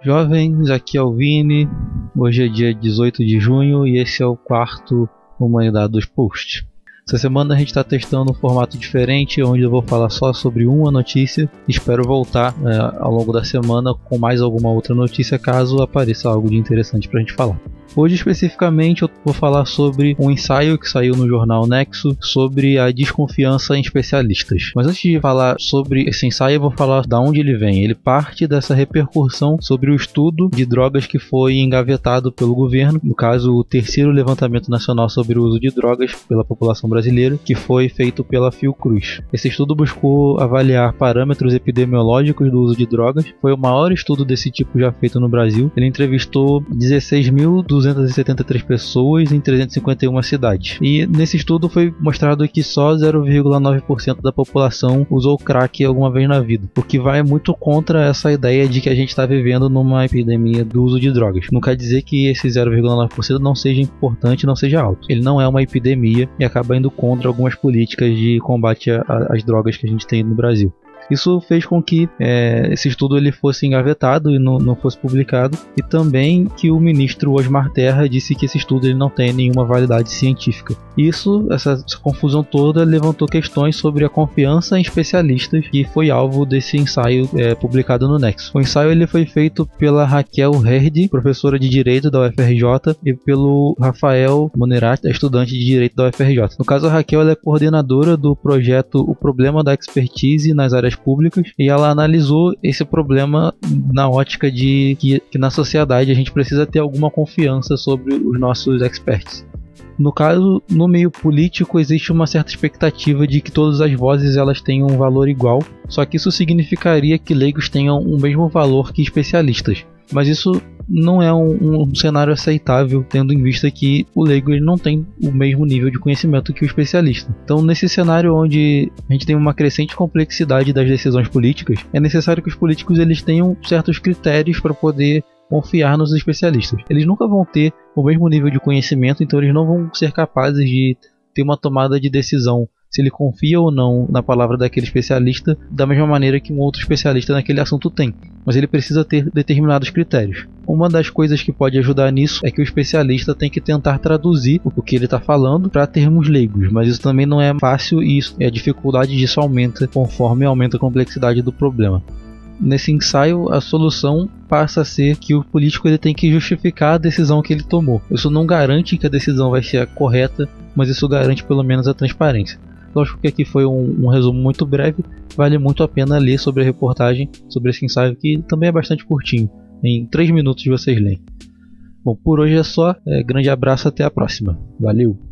Jovens, aqui é o Vini. Hoje é dia 18 de junho e esse é o quarto Humanidade dos Posts. Essa semana a gente está testando um formato diferente, onde eu vou falar só sobre uma notícia. Espero voltar é, ao longo da semana com mais alguma outra notícia, caso apareça algo de interessante para a gente falar. Hoje especificamente eu vou falar sobre um ensaio que saiu no jornal Nexo sobre a desconfiança em especialistas. Mas antes de falar sobre esse ensaio, eu vou falar da onde ele vem. Ele parte dessa repercussão sobre o estudo de drogas que foi engavetado pelo governo, no caso o terceiro levantamento nacional sobre o uso de drogas pela população brasileira, que foi feito pela Fiocruz. Esse estudo buscou avaliar parâmetros epidemiológicos do uso de drogas. Foi o maior estudo desse tipo já feito no Brasil. Ele entrevistou 16.200 273 pessoas em 351 cidades. E nesse estudo foi mostrado que só 0,9% da população usou crack alguma vez na vida, o que vai muito contra essa ideia de que a gente está vivendo numa epidemia do uso de drogas. Não quer dizer que esse 0,9% não seja importante, não seja alto. Ele não é uma epidemia e acaba indo contra algumas políticas de combate às drogas que a gente tem no Brasil. Isso fez com que é, esse estudo ele fosse engavetado e não, não, fosse publicado, e também que o ministro Osmar Terra disse que esse estudo ele não tem nenhuma validade científica. Isso, essa, essa confusão toda, levantou questões sobre a confiança em especialistas, que foi alvo desse ensaio é, publicado no Nexo. O ensaio ele foi feito pela Raquel Herdi, professora de Direito da UFRJ, e pelo Rafael Monerati, estudante de Direito da UFRJ. No caso, a Raquel é coordenadora do projeto O Problema da Expertise nas Áreas públicas e ela analisou esse problema na ótica de que, que na sociedade a gente precisa ter alguma confiança sobre os nossos experts. No caso, no meio político existe uma certa expectativa de que todas as vozes elas tenham um valor igual, só que isso significaria que leigos tenham o mesmo valor que especialistas. Mas isso não é um, um, cenário aceitável, tendo em vista que o leigo ele não tem o mesmo nível de conhecimento que o especialista. Então, nesse cenário onde a gente tem uma crescente complexidade das decisões políticas, é necessário que os políticos eles tenham certos critérios para poder confiar nos especialistas. Eles nunca vão ter o mesmo nível de conhecimento, então eles não vão ser capazes de ter uma tomada de decisão se ele confia ou não na palavra daquele especialista, da mesma maneira que um outro especialista naquele assunto tem. Mas ele precisa ter determinados critérios. Uma das coisas que pode ajudar nisso é que o especialista tem que tentar traduzir o que ele está falando para termos leigos, mas isso também não é fácil e isso, a dificuldade disso aumenta conforme aumenta a complexidade do problema nesse ensaio a solução passa a ser que o político ele tem que justificar a decisão que ele tomou. Isso não garante que a decisão vai ser a correta, mas isso garante pelo menos a transparência. Lógico que aqui foi um, um, resumo muito breve, vale muito a pena ler sobre a reportagem, sobre esse ensaio que também é bastante curtinho. Em 3 minutos vocês leem. Bom, por hoje é só. É, grande abraço, até a próxima. Valeu!